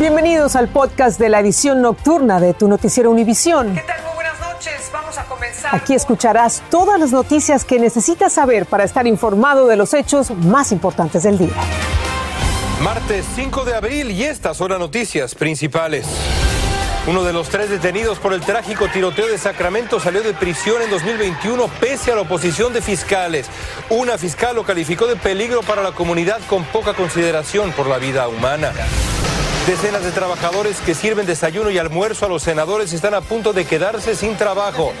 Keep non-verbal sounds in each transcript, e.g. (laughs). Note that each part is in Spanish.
Bienvenidos al podcast de la edición nocturna de tu noticiero Univisión. ¿Qué tal? Muy buenas noches. Vamos a comenzar. Aquí escucharás todas las noticias que necesitas saber para estar informado de los hechos más importantes del día. Martes 5 de abril y estas son las noticias principales. Uno de los tres detenidos por el trágico tiroteo de Sacramento salió de prisión en 2021 pese a la oposición de fiscales. Una fiscal lo calificó de peligro para la comunidad con poca consideración por la vida humana. Decenas de trabajadores que sirven desayuno y almuerzo a los senadores están a punto de quedarse sin trabajo.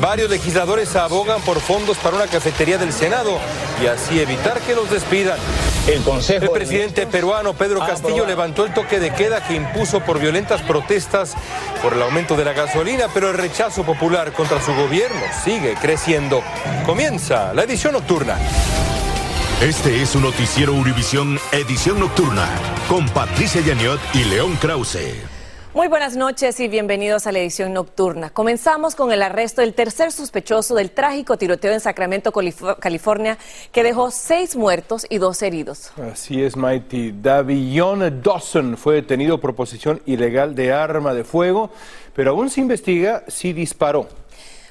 Varios legisladores abogan por fondos para una cafetería del Senado y así evitar que los despidan. El Consejo. El presidente peruano Pedro Castillo levantó el toque de queda que impuso por violentas protestas por el aumento de la gasolina, pero el rechazo popular contra su gobierno sigue creciendo. Comienza la edición nocturna. Este es un noticiero Univisión Edición Nocturna con Patricia Yaniot y León Krause. Muy buenas noches y bienvenidos a la edición nocturna. Comenzamos con el arresto del tercer sospechoso del trágico tiroteo en Sacramento, California, que dejó seis muertos y dos heridos. Así es, Mighty. Davion Dawson fue detenido por posesión ilegal de arma de fuego, pero aún se investiga si disparó.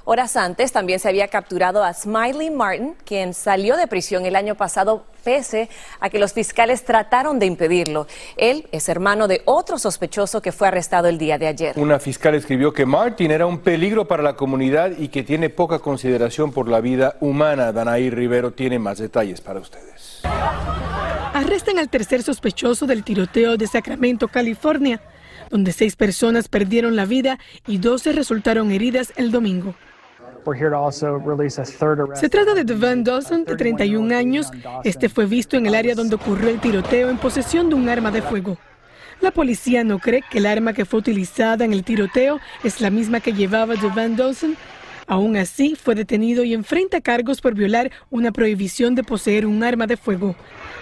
Horas antes también se había capturado a Smiley Martin, quien salió de prisión el año pasado pese a que los fiscales trataron de impedirlo. Él es hermano de otro sospechoso que fue arrestado el día de ayer. Una fiscal escribió que Martin era un peligro para la comunidad y que tiene poca consideración por la vida humana. Danaí Rivero tiene más detalles para ustedes. Arrestan al tercer sospechoso del tiroteo de Sacramento, California, donde seis personas perdieron la vida y doce resultaron heridas el domingo. Se trata de Devon Dawson, de 31 años. Este fue visto en el área donde ocurrió el tiroteo en posesión de un arma de fuego. La policía no cree que el arma que fue utilizada en el tiroteo es la misma que llevaba Devon Dawson. Aún así, fue detenido y enfrenta cargos por violar una prohibición de poseer un arma de fuego,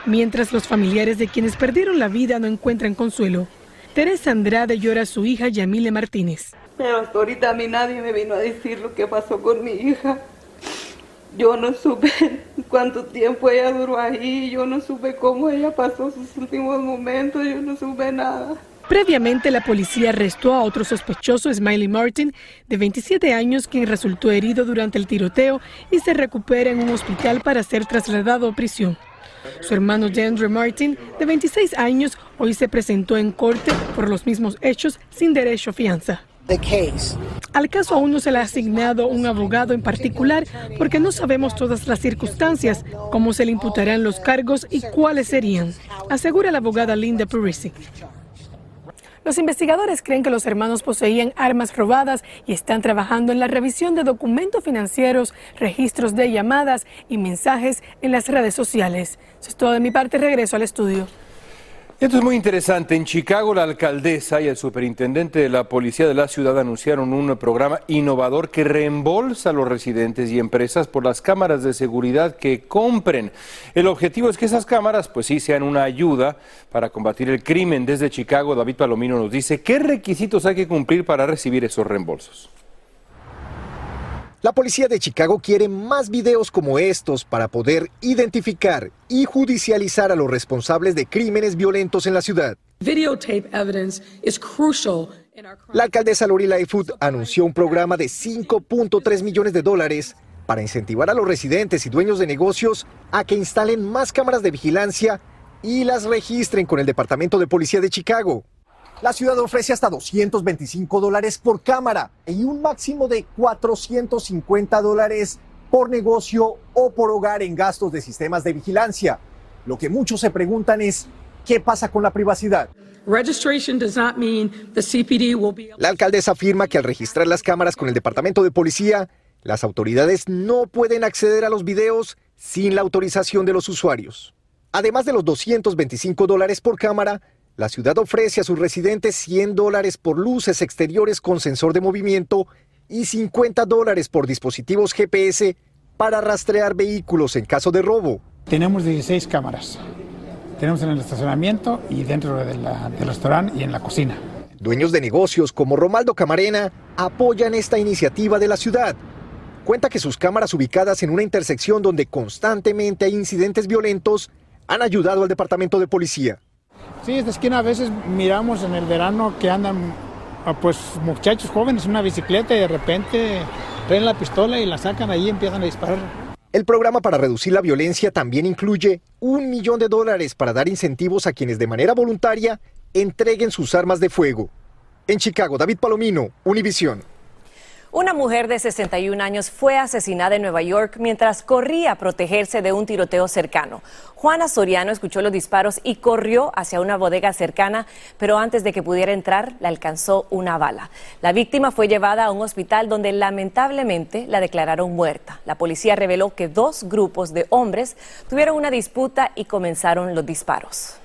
mientras los familiares de quienes perdieron la vida no encuentran consuelo. Teresa Andrade llora a su hija Yamile Martínez. Pero hasta ahorita a mí nadie me vino a decir lo que pasó con mi hija. Yo no supe (laughs) cuánto tiempo ella duró ahí, yo no supe cómo ella pasó sus últimos momentos, yo no supe nada. Previamente, la policía arrestó a otro sospechoso, Smiley Martin, de 27 años, quien resultó herido durante el tiroteo y se recupera en un hospital para ser trasladado a prisión. Su hermano DeAndre Martin, de 26 años, hoy se presentó en corte por los mismos hechos sin derecho a fianza. Al caso aún no se le ha asignado un abogado en particular porque no sabemos todas las circunstancias, cómo se le imputarán los cargos y cuáles serían, asegura la abogada Linda Parisi. Los investigadores creen que los hermanos poseían armas robadas y están trabajando en la revisión de documentos financieros, registros de llamadas y mensajes en las redes sociales. Eso es todo de mi parte. Regreso al estudio. Esto es muy interesante. En Chicago, la alcaldesa y el superintendente de la policía de la ciudad anunciaron un programa innovador que reembolsa a los residentes y empresas por las cámaras de seguridad que compren. El objetivo es que esas cámaras, pues sí, sean una ayuda para combatir el crimen. Desde Chicago, David Palomino nos dice qué requisitos hay que cumplir para recibir esos reembolsos. La policía de Chicago quiere más videos como estos para poder identificar y judicializar a los responsables de crímenes violentos en la ciudad. La alcaldesa Lori Lightfoot anunció un programa de 5.3 millones de dólares para incentivar a los residentes y dueños de negocios a que instalen más cámaras de vigilancia y las registren con el Departamento de Policía de Chicago. La ciudad ofrece hasta 225 dólares por cámara y un máximo de 450 dólares por negocio o por hogar en gastos de sistemas de vigilancia. Lo que muchos se preguntan es, ¿qué pasa con la privacidad? La alcaldesa afirma que al registrar las cámaras con el Departamento de Policía, las autoridades no pueden acceder a los videos sin la autorización de los usuarios. Además de los 225 dólares por cámara, la ciudad ofrece a sus residentes 100 dólares por luces exteriores con sensor de movimiento y 50 dólares por dispositivos GPS para rastrear vehículos en caso de robo. Tenemos 16 cámaras. Tenemos en el estacionamiento y dentro del restaurante y en la cocina. Dueños de negocios como Romaldo Camarena apoyan esta iniciativa de la ciudad. Cuenta que sus cámaras ubicadas en una intersección donde constantemente hay incidentes violentos han ayudado al departamento de policía. Sí, esta esquina a veces miramos en el verano que andan ah, pues muchachos jóvenes en una bicicleta y de repente traen la pistola y la sacan ahí y empiezan a disparar. El programa para reducir la violencia también incluye un millón de dólares para dar incentivos a quienes de manera voluntaria entreguen sus armas de fuego. En Chicago, David Palomino, Univisión. Una mujer de 61 años fue asesinada en Nueva York mientras corría a protegerse de un tiroteo cercano. Juana Soriano escuchó los disparos y corrió hacia una bodega cercana, pero antes de que pudiera entrar, la alcanzó una bala. La víctima fue llevada a un hospital donde lamentablemente la declararon muerta. La policía reveló que dos grupos de hombres tuvieron una disputa y comenzaron los disparos.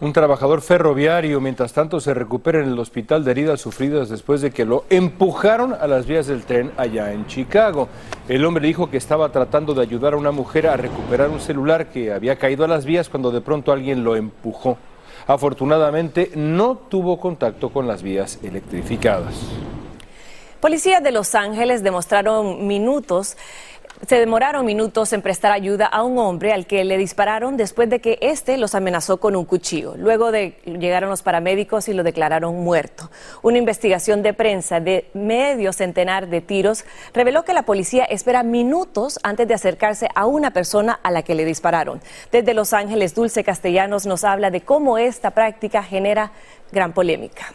Un trabajador ferroviario, mientras tanto, se recupera en el hospital de heridas sufridas después de que lo empujaron a las vías del tren allá en Chicago. El hombre dijo que estaba tratando de ayudar a una mujer a recuperar un celular que había caído a las vías cuando de pronto alguien lo empujó. Afortunadamente, no tuvo contacto con las vías electrificadas. Policías de Los Ángeles demostraron minutos se demoraron minutos en prestar ayuda a un hombre al que le dispararon después de que éste los amenazó con un cuchillo. Luego de llegaron los paramédicos y lo declararon muerto. Una investigación de prensa de medio centenar de tiros reveló que la policía espera minutos antes de acercarse a una persona a la que le dispararon. Desde Los Ángeles, Dulce Castellanos nos habla de cómo esta práctica genera gran polémica.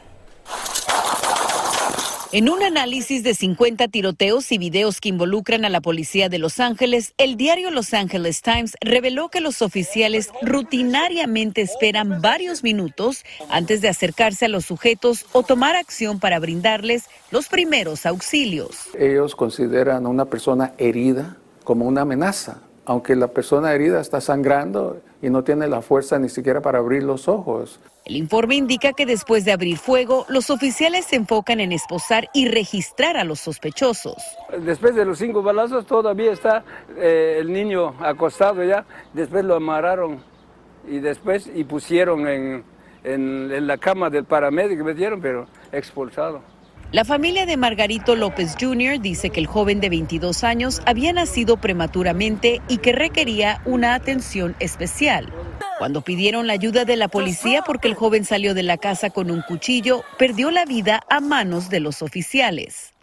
En un análisis de 50 tiroteos y videos que involucran a la policía de Los Ángeles, el diario Los Angeles Times reveló que los oficiales rutinariamente esperan varios minutos antes de acercarse a los sujetos o tomar acción para brindarles los primeros auxilios. Ellos consideran a una persona herida como una amenaza, aunque la persona herida está sangrando y no tiene la fuerza ni siquiera para abrir los ojos. El informe indica que después de abrir fuego, los oficiales se enfocan en esposar y registrar a los sospechosos. Después de los cinco balazos todavía está eh, el niño acostado ya, después lo amarraron y después y pusieron en, en, la cama del paramédico, metieron, pero expulsado. La familia de Margarito López Jr. dice que el joven de 22 años había nacido prematuramente y que requería una atención especial. Cuando pidieron la ayuda de la policía porque el joven salió de la casa con un cuchillo, perdió la vida a manos de los oficiales.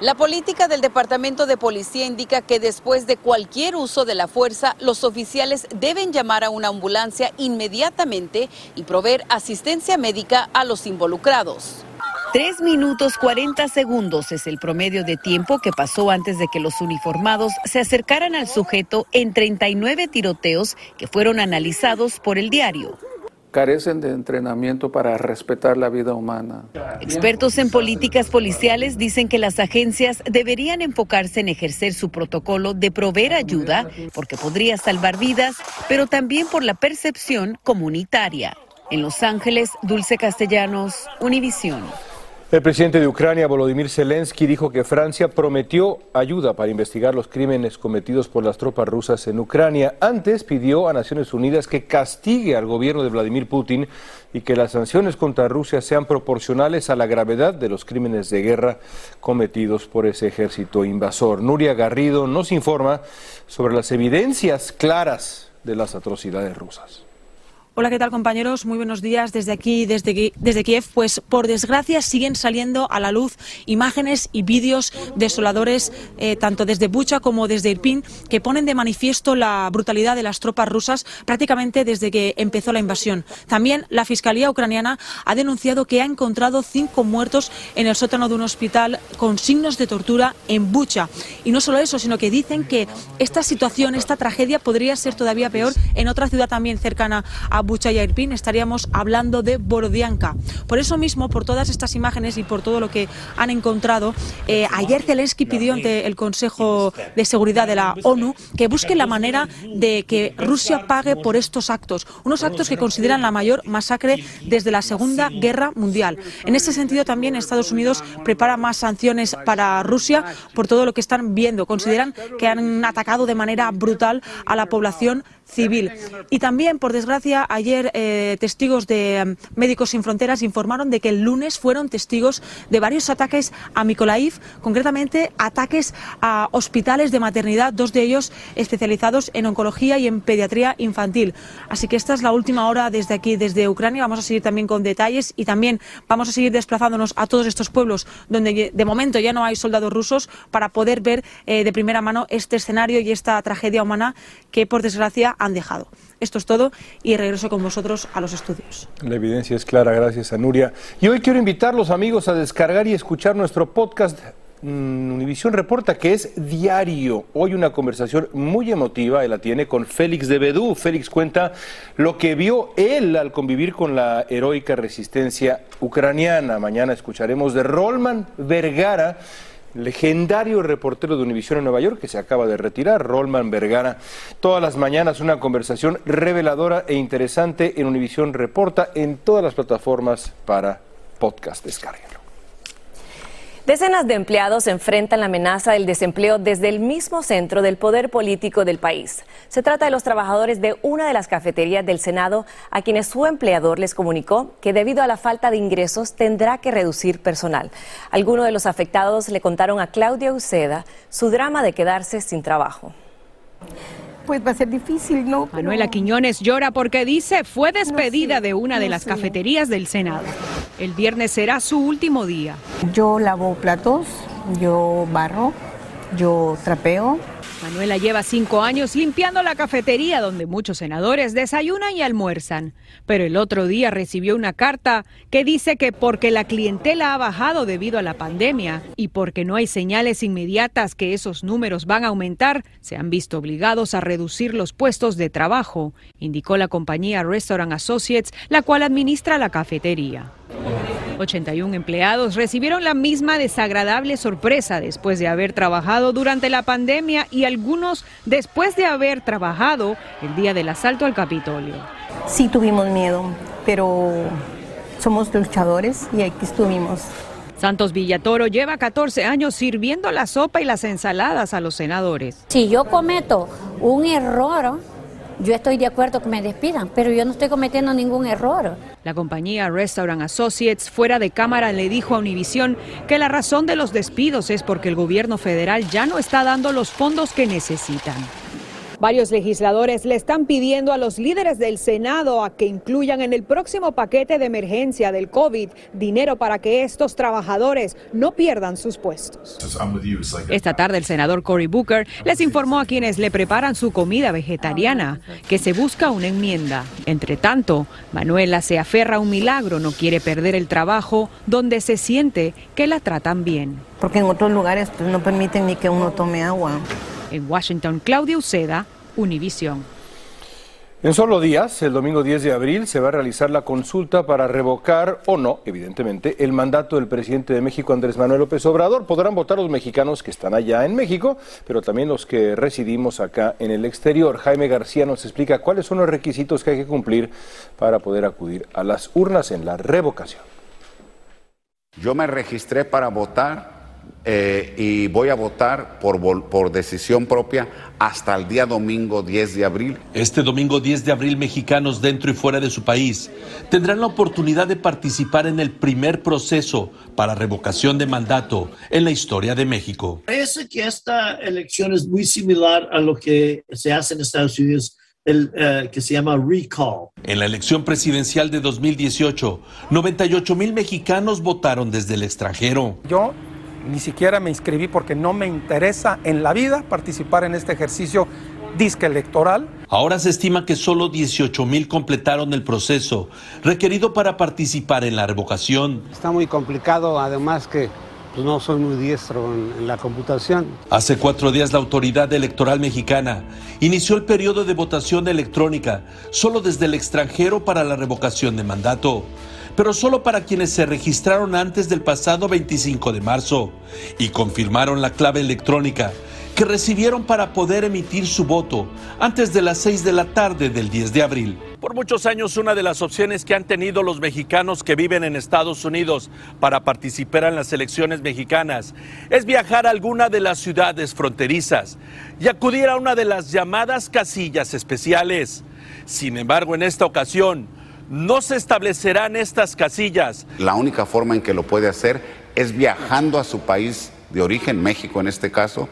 La política del Departamento de Policía indica que después de cualquier uso de la fuerza, los oficiales deben llamar a una ambulancia inmediatamente y proveer asistencia médica a los involucrados. Tres minutos 40 segundos es el promedio de tiempo que pasó antes de que los uniformados se acercaran al sujeto en 39 tiroteos que fueron analizados por el diario carecen de entrenamiento para respetar la vida humana. Expertos en políticas policiales dicen que las agencias deberían enfocarse en ejercer su protocolo de proveer ayuda porque podría salvar vidas, pero también por la percepción comunitaria. En Los Ángeles, Dulce Castellanos, Univisión. El presidente de Ucrania, Volodymyr Zelensky, dijo que Francia prometió ayuda para investigar los crímenes cometidos por las tropas rusas en Ucrania. Antes pidió a Naciones Unidas que castigue al gobierno de Vladimir Putin y que las sanciones contra Rusia sean proporcionales a la gravedad de los crímenes de guerra cometidos por ese ejército invasor. Nuria Garrido nos informa sobre las evidencias claras de las atrocidades rusas. Hola, ¿qué tal compañeros? Muy buenos días desde aquí, desde, desde Kiev. Pues por desgracia siguen saliendo a la luz imágenes y vídeos desoladores, eh, tanto desde Bucha como desde Irpin, que ponen de manifiesto la brutalidad de las tropas rusas prácticamente desde que empezó la invasión. También la Fiscalía ucraniana ha denunciado que ha encontrado cinco muertos en el sótano de un hospital con signos de tortura en Bucha. Y no solo eso, sino que dicen que esta situación, esta tragedia podría ser todavía peor en otra ciudad también cercana a Bucha Irpin, estaríamos hablando de Borodianka. Por eso mismo, por todas estas imágenes y por todo lo que han encontrado, eh, ayer Zelensky pidió ante el Consejo de Seguridad de la ONU que busque la manera de que Rusia pague por estos actos, unos actos que consideran la mayor masacre desde la Segunda Guerra Mundial. En este sentido, también Estados Unidos prepara más sanciones para Rusia por todo lo que están viendo. Consideran que han atacado de manera brutal a la población civil. Y también, por desgracia, ayer eh, testigos de mm, Médicos Sin Fronteras informaron de que el lunes fueron testigos de varios ataques a Mykolaiv, concretamente ataques a hospitales de maternidad, dos de ellos especializados en oncología y en pediatría infantil. Así que esta es la última hora desde aquí, desde Ucrania. Vamos a seguir también con detalles y también vamos a seguir desplazándonos a todos estos pueblos donde de momento ya no hay soldados rusos para poder ver eh, de primera mano este escenario y esta tragedia humana que por desgracia han dejado. Esto es todo y regreso con vosotros a los estudios. La evidencia es clara, gracias a Nuria. Y hoy quiero invitar a los amigos a descargar y escuchar nuestro podcast mm, Univisión Reporta, que es diario. Hoy una conversación muy emotiva, él la tiene con Félix de Bedú. Félix cuenta lo que vio él al convivir con la heroica resistencia ucraniana. Mañana escucharemos de Rolman Vergara legendario reportero de Univisión en Nueva York que se acaba de retirar, Rolman Vergara. Todas las mañanas una conversación reveladora e interesante en Univisión Reporta en todas las plataformas para podcast. Descarga. Decenas de empleados enfrentan la amenaza del desempleo desde el mismo centro del poder político del país. Se trata de los trabajadores de una de las cafeterías del Senado a quienes su empleador les comunicó que debido a la falta de ingresos tendrá que reducir personal. Algunos de los afectados le contaron a Claudia Uceda su drama de quedarse sin trabajo pues va a ser difícil, ¿no? Manuela Quiñones llora porque dice fue despedida de una de las cafeterías del Senado. El viernes será su último día. Yo lavo platos, yo barro, yo trapeo, Manuela lleva cinco años limpiando la cafetería donde muchos senadores desayunan y almuerzan. Pero el otro día recibió una carta que dice que porque la clientela ha bajado debido a la pandemia y porque no hay señales inmediatas que esos números van a aumentar, se han visto obligados a reducir los puestos de trabajo, indicó la compañía Restaurant Associates, la cual administra la cafetería. 81 empleados recibieron la misma desagradable sorpresa después de haber trabajado durante la pandemia y algunos después de haber trabajado el día del asalto al Capitolio. Sí tuvimos miedo, pero somos luchadores y aquí estuvimos. Santos Villatoro lleva 14 años sirviendo la sopa y las ensaladas a los senadores. Si yo cometo un error, yo estoy de acuerdo que me despidan, pero yo no estoy cometiendo ningún error. La compañía Restaurant Associates fuera de cámara le dijo a Univision que la razón de los despidos es porque el gobierno federal ya no está dando los fondos que necesitan. Varios legisladores le están pidiendo a los líderes del Senado a que incluyan en el próximo paquete de emergencia del COVID dinero para que estos trabajadores no pierdan sus puestos. Esta tarde el senador Cory Booker les informó a quienes le preparan su comida vegetariana que se busca una enmienda. Entre tanto, Manuela se aferra a un milagro, no quiere perder el trabajo donde se siente que la tratan bien. Porque en otros lugares pues, no permiten ni que uno tome agua. En Washington, Claudia Uceda, Univision. En solo días, el domingo 10 de abril, se va a realizar la consulta para revocar o no, evidentemente, el mandato del presidente de México, Andrés Manuel López Obrador. Podrán votar los mexicanos que están allá en México, pero también los que residimos acá en el exterior. Jaime García nos explica cuáles son los requisitos que hay que cumplir para poder acudir a las urnas en la revocación. Yo me registré para votar eh, y voy a votar por, por decisión propia hasta el día domingo 10 de abril. Este domingo 10 de abril, mexicanos dentro y fuera de su país tendrán la oportunidad de participar en el primer proceso para revocación de mandato en la historia de México. Parece que esta elección es muy similar a lo que se hace en Estados Unidos el, eh, que se llama recall. En la elección presidencial de 2018, 98 mil mexicanos votaron desde el extranjero. Yo ni siquiera me inscribí porque no me interesa en la vida participar en este ejercicio disque electoral. Ahora se estima que solo 18 mil completaron el proceso requerido para participar en la revocación. Está muy complicado, además que pues, no soy muy diestro en, en, la computación. Hace cuatro días la autoridad electoral mexicana inició el periodo de votación electrónica solo desde el extranjero para la revocación de mandato pero solo para quienes se registraron antes del pasado 25 de marzo y confirmaron la clave electrónica que recibieron para poder emitir su voto antes de las 6 de la tarde del 10 de abril. Por muchos años una de las opciones que han tenido los mexicanos que viven en Estados Unidos para participar en las elecciones mexicanas es viajar a alguna de las ciudades fronterizas y acudir a una de las llamadas casillas especiales. Sin embargo, en esta ocasión no se establecerán estas casillas. La única forma en que lo puede hacer es viajando a su país de origen, México en este caso,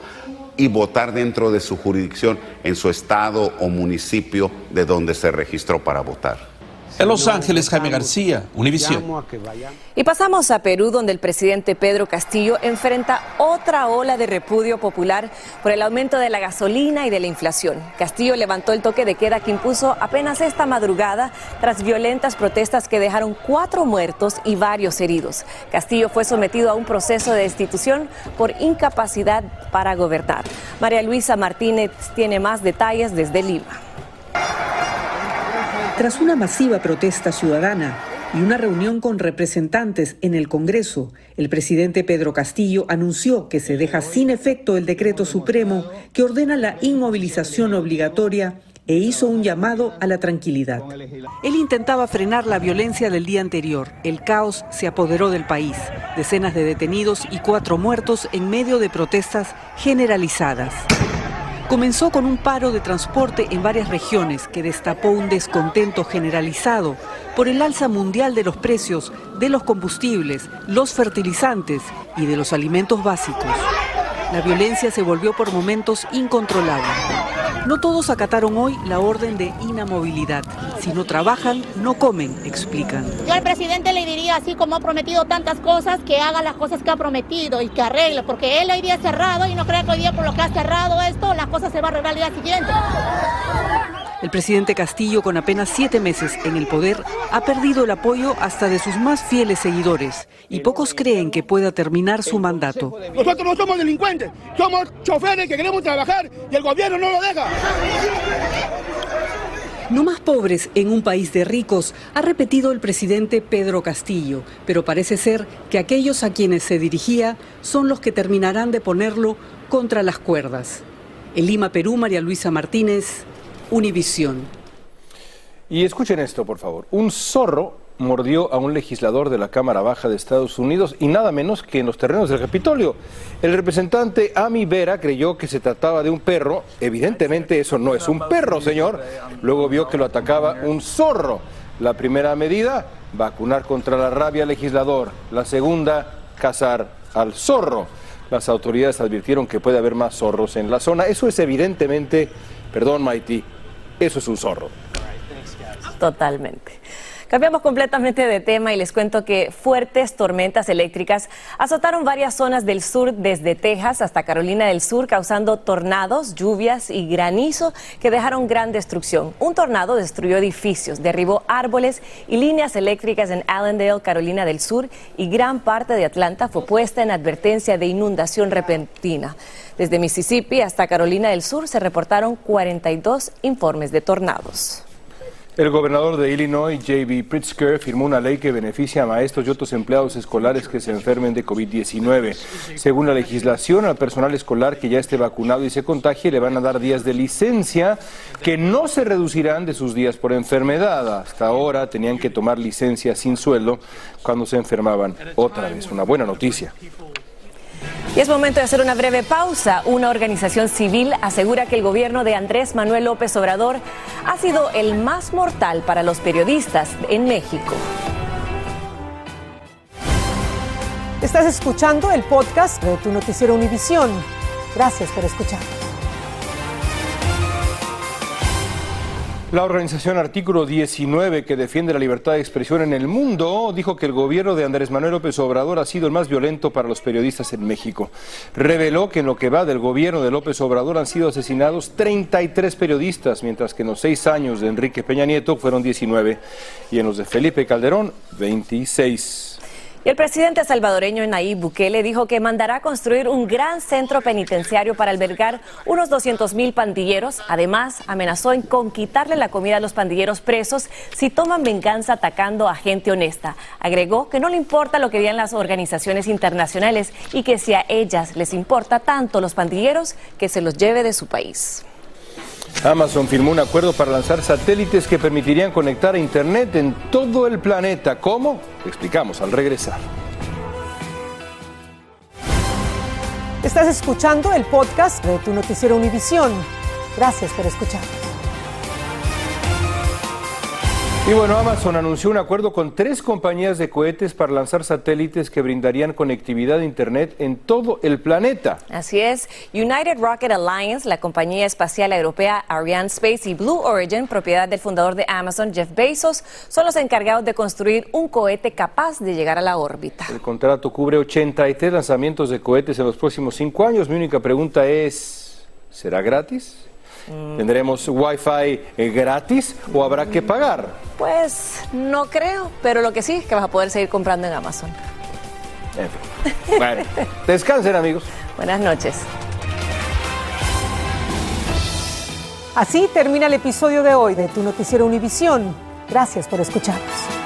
y votar dentro de su jurisdicción en su estado o municipio de donde se registró para votar. En Los Ángeles, Jaime García, Univisión. Y pasamos a Perú, donde el presidente Pedro Castillo enfrenta otra ola de repudio popular por el aumento de la gasolina y de la inflación. Castillo levantó el toque de queda que impuso apenas esta madrugada tras violentas protestas que dejaron cuatro muertos y varios heridos. Castillo fue sometido a un proceso de destitución por incapacidad para gobernar. María Luisa Martínez tiene más detalles desde Lima. Tras una masiva protesta ciudadana y una reunión con representantes en el Congreso, el presidente Pedro Castillo anunció que se deja sin efecto el decreto supremo que ordena la inmovilización obligatoria e hizo un llamado a la tranquilidad. Él intentaba frenar la violencia del día anterior. El caos se apoderó del país. Decenas de detenidos y cuatro muertos en medio de protestas generalizadas. Comenzó con un paro de transporte en varias regiones que destapó un descontento generalizado por el alza mundial de los precios de los combustibles, los fertilizantes y de los alimentos básicos. La violencia se volvió por momentos incontrolable. No todos acataron hoy la orden de inamovilidad. Si no trabajan, no comen, explican. Yo al presidente le diría, así como ha prometido tantas cosas, que haga las cosas que ha prometido y que arregle, porque él hoy día cerrado y no cree que hoy día por lo que ha cerrado esto, las cosas se va a arreglar el día siguiente. El presidente Castillo, con apenas siete meses en el poder, ha perdido el apoyo hasta de sus más fieles seguidores y pocos creen que pueda terminar su mandato. Nosotros no somos delincuentes, somos choferes que queremos trabajar y el gobierno no lo deja. No más pobres en un país de ricos, ha repetido el presidente Pedro Castillo, pero parece ser que aquellos a quienes se dirigía son los que terminarán de ponerlo contra las cuerdas. En Lima, Perú, María Luisa Martínez, Univisión. Y escuchen esto, por favor. Un zorro mordió a un legislador de la Cámara Baja de Estados Unidos y nada menos que en los terrenos del Capitolio. El representante Ami Vera creyó que se trataba de un perro. Evidentemente eso no es un perro, señor. Luego vio que lo atacaba un zorro. La primera medida, vacunar contra la rabia al legislador. La segunda, cazar al zorro. Las autoridades advirtieron que puede haber más zorros en la zona. Eso es evidentemente, perdón Maiti, eso es un zorro. Totalmente. Cambiamos completamente de tema y les cuento que fuertes tormentas eléctricas azotaron varias zonas del sur desde Texas hasta Carolina del Sur, causando tornados, lluvias y granizo que dejaron gran destrucción. Un tornado destruyó edificios, derribó árboles y líneas eléctricas en Allendale, Carolina del Sur, y gran parte de Atlanta fue puesta en advertencia de inundación repentina. Desde Mississippi hasta Carolina del Sur se reportaron 42 informes de tornados. El gobernador de Illinois, J.B. Pritzker, firmó una ley que beneficia a maestros y otros empleados escolares que se enfermen de COVID-19. Según la legislación, al personal escolar que ya esté vacunado y se contagie le van a dar días de licencia que no se reducirán de sus días por enfermedad. Hasta ahora tenían que tomar licencia sin sueldo cuando se enfermaban. Otra vez, una buena noticia. Y es momento de hacer una breve pausa. Una organización civil asegura que el gobierno de Andrés Manuel López Obrador ha sido el más mortal para los periodistas en México. Estás escuchando el podcast de tu noticiero Univisión. Gracias por escuchar. La organización Artículo 19, que defiende la libertad de expresión en el mundo, dijo que el gobierno de Andrés Manuel López Obrador ha sido el más violento para los periodistas en México. Reveló que en lo que va del gobierno de López Obrador han sido asesinados 33 periodistas, mientras que en los seis años de Enrique Peña Nieto fueron 19 y en los de Felipe Calderón 26. Y el presidente salvadoreño Nayib Bukele dijo que mandará construir un gran centro penitenciario para albergar unos 200 mil pandilleros. Además, amenazó en con quitarle la comida a los pandilleros presos si toman venganza atacando a gente honesta. Agregó que no le importa lo que digan las organizaciones internacionales y que si a ellas les importa tanto los pandilleros, que se los lleve de su país. Amazon firmó un acuerdo para lanzar satélites que permitirían conectar a Internet en todo el planeta. ¿Cómo? explicamos al regresar. Estás escuchando el podcast de tu noticiero Univisión. Gracias por escucharnos. Y bueno, Amazon anunció un acuerdo con tres compañías de cohetes para lanzar satélites que brindarían conectividad a Internet en todo el planeta. Así es. United Rocket Alliance, la compañía espacial europea Ariane Space y Blue Origin, propiedad del fundador de Amazon, Jeff Bezos, son los encargados de construir un cohete capaz de llegar a la órbita. El contrato cubre 83 lanzamientos de cohetes en los próximos cinco años. Mi única pregunta es, ¿será gratis? ¿Tendremos Wi-Fi eh, gratis o habrá que pagar? Pues no creo, pero lo que sí es que vas a poder seguir comprando en Amazon. En fin. Bueno, descansen amigos. (laughs) Buenas noches. Así termina el episodio de hoy de Tu Noticiero Univisión. Gracias por escucharnos.